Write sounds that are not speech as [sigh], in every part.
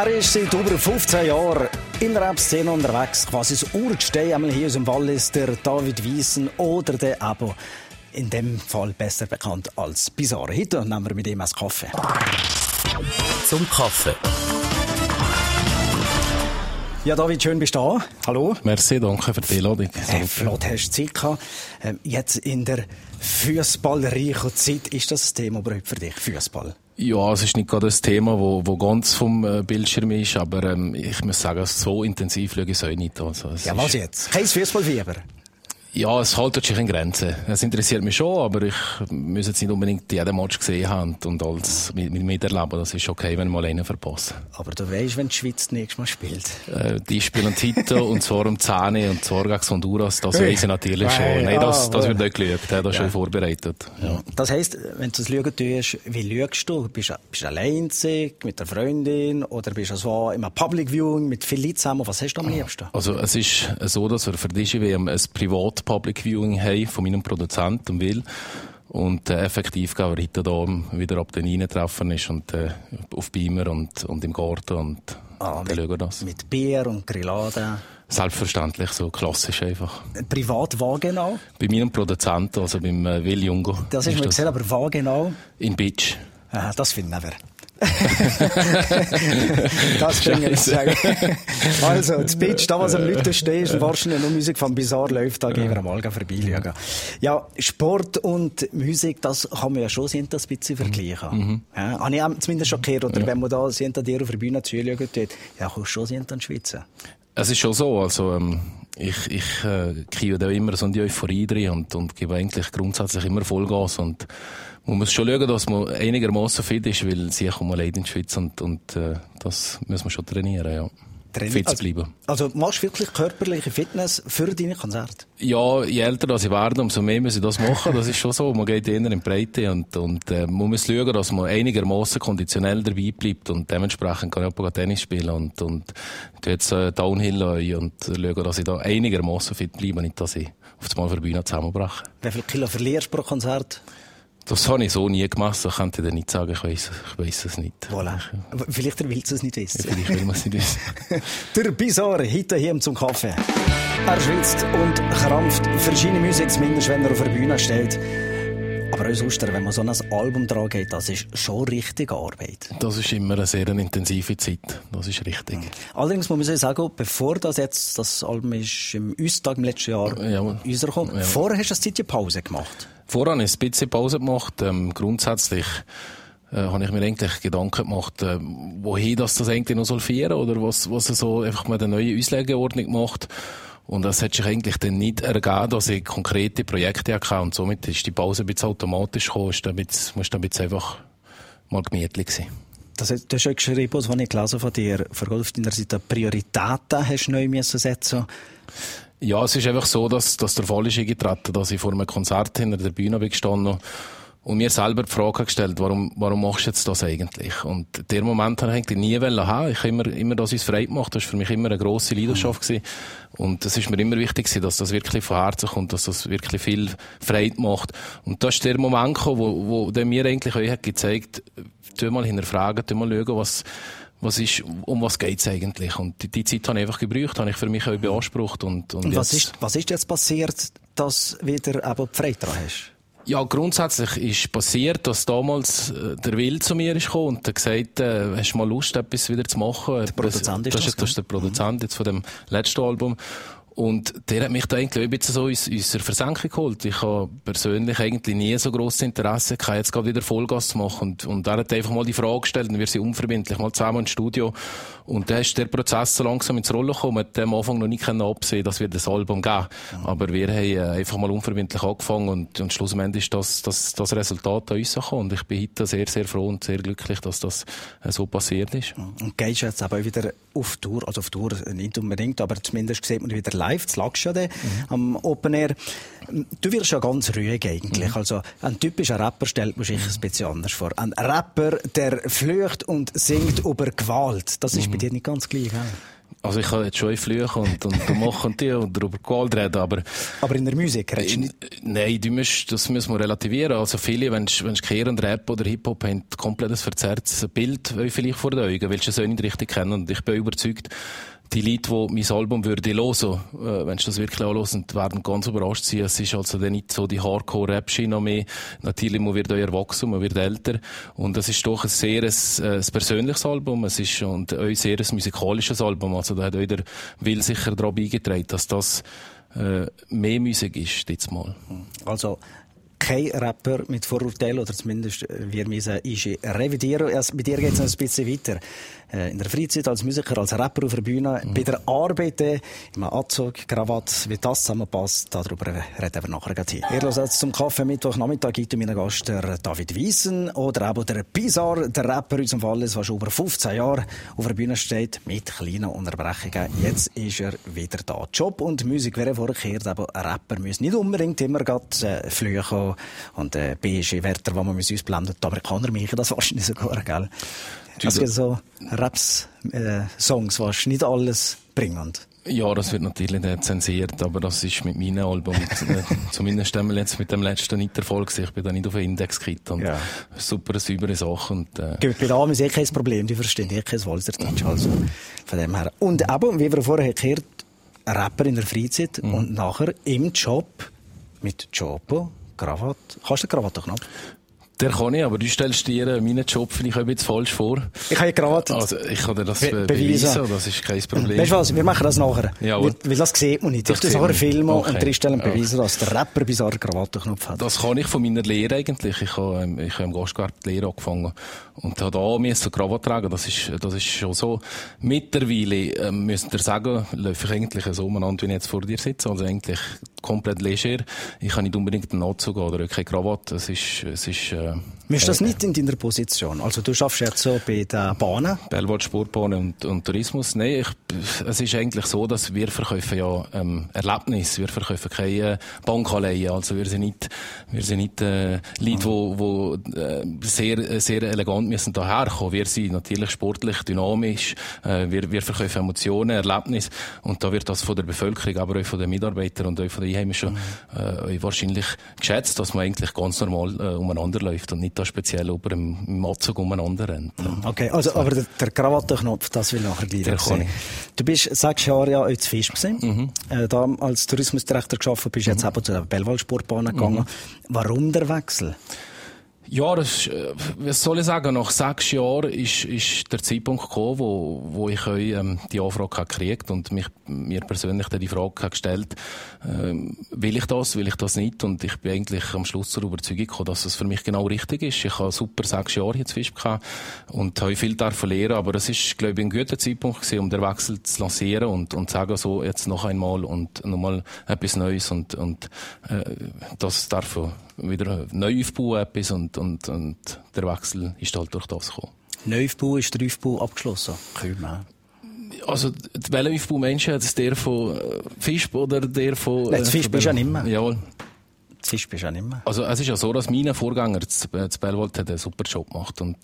Er ist seit über 15 Jahren in der Rap-Szene unterwegs. Quasi das Urgestein einmal hier aus dem Wallis, der David Wiesen oder der Abo. In dem Fall besser bekannt als Bizarre. Heute nehmen wir mit ihm einen Kaffee. Zum Kaffee. Ja, David, schön bist du da. Hallo. Merci, danke für die Einladung. Hey, flott hast du Zeit gehabt. Ähm, jetzt in der fußballreichen Zeit, ist das ein Thema überhaupt für dich, Fußball? Ja, es ist nicht gerade das Thema, wo, wo ganz vom äh, Bildschirm ist, aber ähm, ich muss sagen, so intensiv schaue ich es auch nicht. Also, ja, was jetzt? Kein Fußballfieber? Ja, es haltet sich in Grenzen. Es interessiert mich schon, aber ich muss jetzt nicht unbedingt jeden Match gesehen haben und alles mit, mit miterleben. Das ist okay, wenn ich mal einen verpasse. Aber du weißt, wenn die Schweiz nächstes Mal spielt? Äh, die spielen Tito und zwar um 10 und zwar gegen Honduras. Das weiß ich natürlich schon. Nein, das, das wird nicht geschaut. Das ja. schon vorbereitet. Ja. Das heisst, wenn du das Schauen tust, wie schaust du? Bist du allein mit der Freundin oder bist du so im Public Viewing mit vielen Leuten zusammen? Was hast du am liebsten? Also es ist so, dass wir für die WM ein Privat Public Viewing haben von meinem Produzenten Will. Und äh, effektiv gehen wir heute hier wieder ab den Reinen treffen ist und äh, auf Beamer und, und im Garten und ah, dann schauen wir das. Mit Bier und Grillade? Selbstverständlich, so klassisch einfach. Privat, wo genau? Bei meinem Produzenten, also beim äh, Will Jungo. Das ist, ist mir gesehen, aber wo genau? In Beach. Aha, das finde ich aber. [laughs] das kann ich nicht sagen. also, das Pitch, da was am Leuten steht, und wahrscheinlich nur Musik von Bizarre läuft, da gehen wir mal vorbeischauen. Ja, Sport und Musik, das kann man ja schon sind, das ein bisschen vergleichen. Mhm. Ja, habe ich auch zumindest schon gehört, oder ja. wenn man da hinter dir auf der Bühne zuschaut, ja, kannst du schon sind an Schweizer. Es ist schon so, also, ähm, ich, ich, äh, kriege da immer so eine Euphorie drin und, und gebe eigentlich grundsätzlich immer Vollgas und, man muss schon schauen, dass man einigermaßen fit ist, weil sie kommen allein in die Schweiz und, und äh, das muss man schon trainieren, ja. Trainieren. Fit zu also, bleiben. Also, also machst du wirklich körperliche Fitness für deine Konzerte? Ja, je älter ich werde, umso mehr muss ich das machen. Das ist schon so. Man geht eher in die Breite und, und äh, man muss schauen, dass man einigermaßen konditionell dabei bleibt und dementsprechend kann ich auch Tennis spielen und, und jetzt äh, Downhill und schauen, dass ich da einigermaßen fit bleibe, nicht dass ich auf einmal für die Bühne zusammenbreche. Wie viel Kilo verlierst du pro Konzert? Das habe ich so nie gemacht, so kann ich dir nicht sagen, ich weiß, ich weiß es nicht. Voilà. Vielleicht willst du es nicht wissen. Ja, vielleicht will man es nicht wissen. [laughs] Der Bizarre, heute hier zum Kaffee. Er schwitzt und krampft verschiedene Musik, zumindest wenn er auf der Bühne steht. Aber auch sonst, wenn man so ein Album dran geht, das ist schon richtige Arbeit. Das ist immer eine sehr intensive Zeit. Das ist richtig. Allerdings muss man sagen, bevor das jetzt, das Album ist im Üstag im letzten Jahr ja, rausgekommen, ja. vorher hast du eine Zeit Pause gemacht. Vorher habe ich ein bisschen Pause gemacht. Ähm, grundsätzlich äh, habe ich mir eigentlich Gedanken gemacht, äh, wohin das, das eigentlich noch soll führen oder was, was er so einfach mal eine neue Auslegeordnung macht. Und das hat sich eigentlich dann nicht ergeben, dass ich konkrete Projekte hatte. Und somit ist die Pause ein bisschen automatisch gekommen, ist bisschen, musst bisschen einfach mal gemütlich sein. Das, du hast ja geschrieben, was ich gelesen von dir, vergolft in der Seite Prioritäten hast du neu müssen setzen. Ja, es ist einfach so, dass, dass der Fall ist eingetreten, dass ich vor einem Konzert hinter der Bühne bin gestanden und mir selber die Frage gestellt, warum, warum machst du jetzt das eigentlich? Und der Moment habe ich eigentlich nie haben. Ich habe immer, immer das uns frei gemacht. Das war für mich immer eine grosse Leidenschaft gewesen. Und es ist mir immer wichtig gewesen, dass das wirklich von Herzen kommt, dass das wirklich viel Freude macht. Und das ist der Moment gekommen, wo, wo der mir eigentlich euch hat gezeigt, tu mal hinterfragen, tu mal schauen, was, was ist, um was geht's eigentlich? Und die, die Zeit habe ich einfach gebraucht, habe ich für mich auch beansprucht. Und, und, und was, ist, was ist jetzt passiert, dass wieder eben die Freude dran hast? Ja, grundsätzlich ist passiert, dass damals äh, der Will zu mir ist gekommen und hat gesagt, äh, hast du mal Lust, etwas wieder zu machen? Der Produzent ist das, das, das ist der Produzent jetzt von dem letzten Album. Und der hat mich da eigentlich ein bisschen so aus unserer Versenkung geholt. Ich habe persönlich eigentlich nie so grosses Interesse gehabt, jetzt gerade wieder Vollgas zu machen. Und, und er hat einfach mal die Frage gestellt, und wir sind unverbindlich mal zusammen ins Studio. Und dann ist der Prozess so langsam ins Rollen gekommen. Man am Anfang noch nicht absehen dass wir das Album geben. Mhm. Aber wir haben äh, einfach mal unverbindlich angefangen und, und schlussendlich ist das, das, das Resultat an uns gekommen. Und ich bin heute sehr, sehr froh und sehr glücklich, dass das äh, so passiert ist. Und gehst jetzt aber wieder auf Tour, also auf Tour nicht unbedingt, aber zumindest sieht man wieder live live, das lagst ja mhm. am Open Air. Du wirst ja ganz ruhig eigentlich. Mhm. Also, ein typischer Rapper stellt man sich ein bisschen anders vor. Ein Rapper, der flücht und singt über Gewalt. Das ist mhm. bei dir nicht ganz gleich, gell? Also ich kann jetzt schon fluchen und, und, und machen und, und darüber Gewalt reden, aber... Aber in der Musik redest du nicht? Nein, du musst, das müssen wir relativieren. Also viele, wenn du, wenn du Kehr und Rap oder Hip-Hop haben, komplett ein verzerrtes Bild vielleicht vor den Augen, weil sie es auch nicht richtig kennen. Und ich bin überzeugt, die Leute, die mein Album würde hören, äh, wenn sie das wirklich anhören, werden ganz überrascht sein. Es ist also dann nicht so die Hardcore-Rap-Schiene mehr. Natürlich, man wird auch erwachsen, man wird älter. Und es ist doch ein sehr ein, ein persönliches Album. Es ist und auch ein sehr ein musikalisches Album. Also da hat auch der Will sicher daran beigetragen, dass das äh, mehr Musik ist, jetzt mal. Also, kein Rapper mit Vorurteilen, oder zumindest wir müssen revidieren. Also, bei dir geht es noch ein bisschen weiter. Äh, in der Freizeit als Musiker, als Rapper auf der Bühne, mhm. bei der Arbeit, äh, im Anzug, Krawatte, wie das zusammenpasst, darüber reden wir nachher gleich. Ihr hört jetzt zum Kaffee Mittwochnachmittag gibt meinen Gast der David Wiesen oder auch der Bizarre, der Rapper in unserem Fall, der schon über 15 Jahre auf der Bühne steht, mit kleinen Unterbrechungen. Jetzt ist er wieder da. Job und Musik wäre vorgekehrt, aber ein Rapper muss nicht unbedingt immer gerade äh, fliegen und äh, beige Wörter, die man uns blendet. Die Amerikaner machen das wahrscheinlich sogar, gell? Also so Raps-Songs, äh, was nicht alles bringend. Ja, das wird natürlich nicht zensiert, aber das ist mit meinem Album, äh, [laughs] zumindest einmal jetzt mit dem letzten nicht Erfolg Ich bin da nicht auf den Index gekriegt und ja. super saubere Sache. Und, äh. Bei Damen ist eh kein Problem, die verstehen eh kein Walzerdeutsch, also von dem her. Und eben, wie wir vorher gehört, Rapper in der Freizeit mhm. und nachher im Job mit Jopo, Krawatte. Kannst du den Krawattenknopf? Der kann ich, aber du stellst dir meinen Job vielleicht ein bisschen falsch vor. Ich habe ja gerade... Also, ich kann dir das be beweisen, das ist kein Problem. Weißt du was, wir machen das nachher. Ja, weil, weil das sieht man nicht. Ich tue nachher filmen okay. und drinstellen beweisen, dass der Rapper bizarre Krawattenknopf hat. Das kann ich von meiner Lehre eigentlich. Ich habe, ähm, ich habe im Gastgarten die Lehre angefangen und habe da so Krawatte tragen. Das ist, das ist schon so. Mittlerweile, ähm, müsst ihr sagen, läuft ich eigentlich so umeinander, wie ich jetzt vor dir sitze. Also eigentlich komplett leger. Ich habe nicht unbedingt einen Anzug oder keine Krawatte. Es ist, es ist, äh, ist das nicht in deiner Position? Also du schaffst jetzt so bei den Bahnen? Bellwald Sportbahnen und, und Tourismus. Nein, ich, es ist eigentlich so, dass wir verkaufen ja ähm, Erlebnis. Wir verkaufen keine Bankanleihen. Also wir sind nicht, wir sind nicht äh, Leute, wo, wo äh, sehr, sehr elegant müssen daherkommen. Wir sind natürlich sportlich, dynamisch. Äh, wir, wir verkaufen Emotionen, Erlebnis. Und da wird das von der Bevölkerung, aber auch von den Mitarbeitern und auch von den Einheimischen mhm. äh, wahrscheinlich geschätzt, dass man eigentlich ganz normal äh, umeinander läuft und nicht da speziell über dem Anzug umeinander rennt. Mhm. Okay, also, aber der, der Krawattenknopf, das will nachher gleich sein. Du bist sechs Jahre ja in Fisch gewesen, mhm. äh, da als Tourismusdirektor geschafft, bist jetzt mhm. eben zu der Bellwald Sportbahn gegangen. Mhm. Warum der Wechsel? Ja, das, äh, was soll ich sagen? Nach sechs Jahren ist, ist der Zeitpunkt gekommen, wo, wo ich euch, ähm, die Anfrage gekriegt und mich, mir persönlich die Frage gestellt, ähm, will ich das, will ich das nicht? Und ich bin eigentlich am Schluss zur Überzeugung gekommen, dass es für mich genau richtig ist. Ich habe super sechs Jahre jetzt Fisch gehabt und habe viel davon lernen, aber es ist, glaube ich, ein guter Zeitpunkt gewesen, um den Wechsel zu lancieren und, und zu sagen, so, jetzt noch einmal und nochmal etwas Neues und, und, äh, das darf wieder neu aufbauen etwas und, und, und der Wechsel ist halt durch das gekommen. Neuaufbau ist der Aufbau abgeschlossen? Also, welcher Aufbau Menschen hat es der von äh, Fisch oder der von... Nein, das Fisch äh, bist du ja nicht mehr. Jawohl. Zisch bist ja nicht mehr. Also es ist ja so, dass mein Vorgänger, das Bellwald, einen super Job gemacht und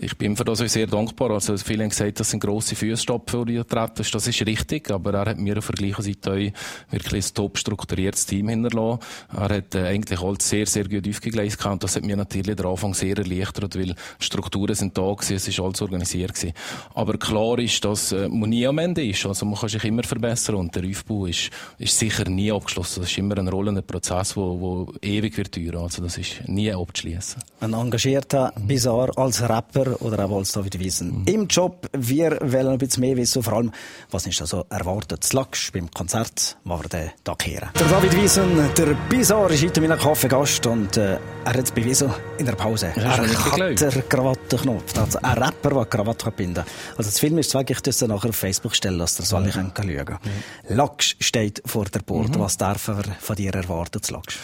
ich bin für das auch sehr dankbar. Also viele haben gesagt, das sind grosse Fußstapfen, die er treten Das ist richtig, aber er hat mir auf der gleichen Seite wirklich ein top strukturiertes Team hinterlassen. Er hat äh, eigentlich alles sehr, sehr gut aufgegleist und das hat mir natürlich den Anfang sehr erleichtert, weil Strukturen sind da gewesen, es ist alles organisiert gewesen. Aber klar ist, dass äh, man nie am Ende ist. Also man kann sich immer verbessern und der Aufbau ist, ist sicher nie abgeschlossen. Das ist immer ein rollender Prozess, wo, wo ewig wird dauern. Also das ist nie abzuschließen. Ein engagierter Bizarre als Rapper oder auch als David Wiesen. Mhm. Im Job, wir wollen ein bisschen mehr wissen, vor allem, was ist also erwartet? Slacks beim Konzert, was wir den Tag kehren. Der David Wiesen, der Bizarre, ist heute mein Kaffeegast und äh, er hat es bewiesen in der Pause. Er hat den Krawattenknopf. Also ein Rapper, der Krawatte binden kann. Also das Film ist zwar, ich das nachher auf Facebook stellen, dass ihr es alle schauen könnt. Mhm. Lachs steht vor der Port. Mhm. Was darf er von dir erwarten, Lachs?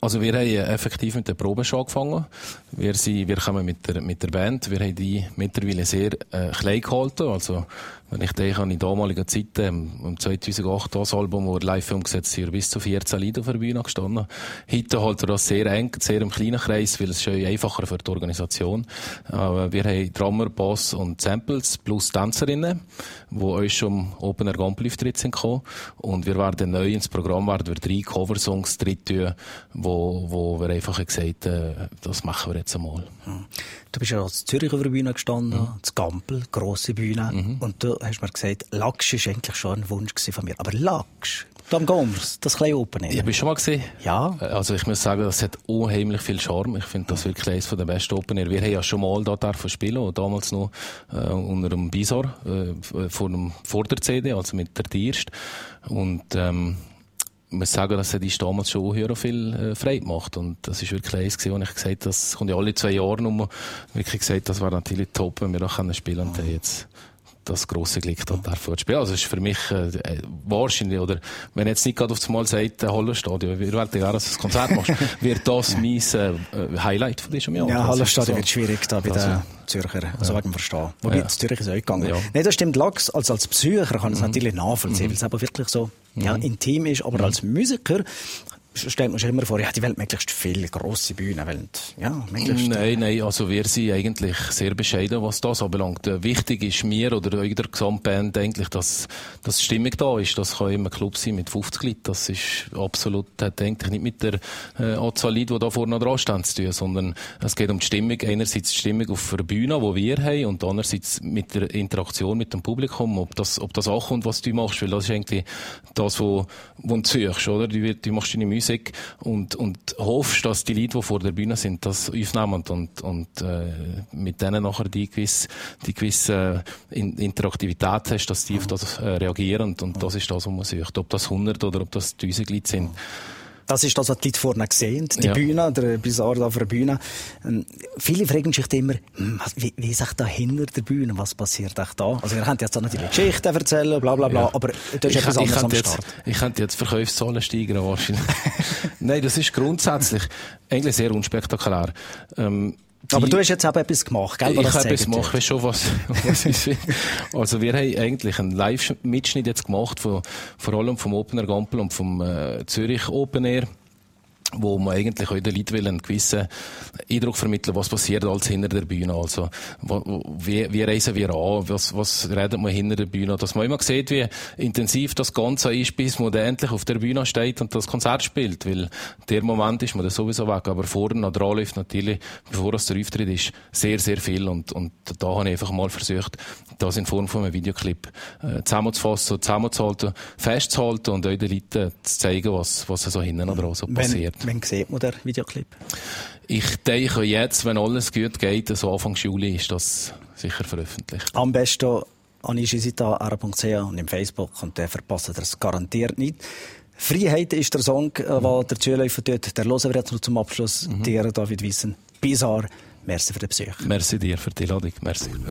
Also wir haben effektiv mit der Probe schon angefangen. Wir, sind, wir kommen mit der, mit der Band. Wir haben die mittlerweile sehr äh, klein gehalten. Also wenn ich denke an die damaligen Zeiten, im 2008 das Album, wo live umgesetzt sind, bis zu 14 Lieder auf der Bühne gestanden. Heute halt das sehr eng, sehr im kleinen Kreis, weil es ist einfacher für die Organisation. Wir haben Drummer, Bass und Samples plus Tänzerinnen, die uns schon Open Air Gampel-Auftritt sind gekommen. Und wir werden neu ins Programm werden wir drei Coversongs drin tun, wo, wo wir einfach gesagt haben, das machen wir jetzt einmal. Du bist ja als Zürich auf der Bühne gestanden, mhm. das Gampel, grosse Bühne. Mhm. Und du hast mir gesagt, Lachs war eigentlich schon ein Wunsch von mir. Aber Lachs, da am Gommers, das kleine Open Air. Ich habe schon mal gesehen. Ja. Also ich muss sagen, das hat unheimlich viel Charme. Ich finde das wirklich eines der besten Open Air. Wir haben ja schon mal da dürfen spielen, damals noch äh, unter einem Bisor, äh, vor, vor der CD, also mit der Tierst. Und ähm, ich muss sagen, dass er die damals schon höher viel äh, frei gemacht und das ist wirklich eins gewesen, wo ich gesagt das kommt ja alle zwei Jahre nur, wirklich gesagt, das war natürlich top, wenn wir da können spielen und jetzt das grosse Glück dort zu spielen. Also es ist für mich äh, äh, wahrscheinlich, oder wenn jetzt nicht gerade auf das Mal sagt, äh, wollen gerne, dass du ein Konzert machst, [laughs] wird das mein äh, Highlight von diesem Jahr. Ja, Hallenstadion so. wird schwierig da bei also, den Zürcher, also ja. wegen Verstehen. Wobei, ja. Zürich ist auch gegangen. Ja. Nein, das stimmt, Lachs, als, als Psycher kann es mhm. natürlich nachvollziehen, mhm. weil es aber wirklich so ja, mhm. intim ist, aber mhm. als Musiker stellt man sich immer vor, ja, die Welt möglichst viele grosse Bühnen. Wollen, ja, möglichst. Nein, nein, also wir sind eigentlich sehr bescheiden, was das anbelangt. Wichtig ist mir oder in der Gesamtband eigentlich, dass, dass Stimmung da ist. Das kann immer ein Club sein mit 50 Leuten. Das ist absolut, hat eigentlich nicht mit der äh, Anzahl Leute, die da vorne dran stehen, zu tun, sondern es geht um die Stimmung. Einerseits die Stimmung auf der Bühne, die wir haben, und andererseits mit der Interaktion mit dem Publikum, ob das, ob das ankommt, was du machst, weil das ist eigentlich das, wo, wo du suchst, oder? Du, du machst deine Musik Musik und, und hoffst, dass die Leute, die vor der Bühne sind, das aufnehmen und, und äh, mit denen nachher die gewisse, die gewisse äh, Interaktivität hast, dass die auf das äh, reagieren und das ist das, was man sucht. Ob das 100 oder ob das 1000 Leute sind. Das ist das, was die Leute vorne sehen, die ja. Bühne, der Bizarre auf der Bühne. Ähm, viele fragen sich immer, hm, wie, wie ist da hinter der Bühne, was passiert echt da? Also ihr könnt jetzt natürlich Geschichten erzählen, bla bla bla, ja. aber das ist etwas anderes am Start. ich könnte jetzt Verkaufszahlen steigern wahrscheinlich. [laughs] Nein, das ist grundsätzlich eigentlich sehr unspektakulär. Ähm, aber du hast jetzt auch etwas gemacht, gell? Ich habe etwas gemacht, weißt schon, was, [laughs] was ist. Also wir haben eigentlich einen Live-Mitschnitt jetzt gemacht, von, vor allem vom Open Air Gampel und vom äh, Zürich Open Air wo man eigentlich auch den Leuten einen gewissen Eindruck vermitteln, was passiert als hinter der Bühne. Also, wie, wie reisen wir an? Was, was redet man hinter der Bühne? Dass man immer sieht, wie intensiv das Ganze ist, bis man endlich auf der Bühne steht und das Konzert spielt. Weil der Moment ist man dann sowieso weg. Aber vorher noch dran läuft natürlich, bevor es der Auftritt ist, sehr, sehr viel. Und, und da habe ich einfach mal versucht, das in Form von einem Videoclip äh, zusammenzufassen, zusammenzuhalten, festzuhalten und euch den Leuten zu zeigen, was, was so hinten dran so passiert. Wann sieht man den Videoclip? Ich denke jetzt, wenn alles gut geht, so Anfang Juli ist das sicher veröffentlicht. Am besten an ischisita.ch und im Facebook und dann verpasst ihr es garantiert nicht. Freiheit ist der Song, äh, mhm. der Zuläufer tut. Der hören wir jetzt noch zum Abschluss. Mhm. Dir, David Wissen. Bizarre. Merci für den Besuch. Merci dir für die Ladung. Merci.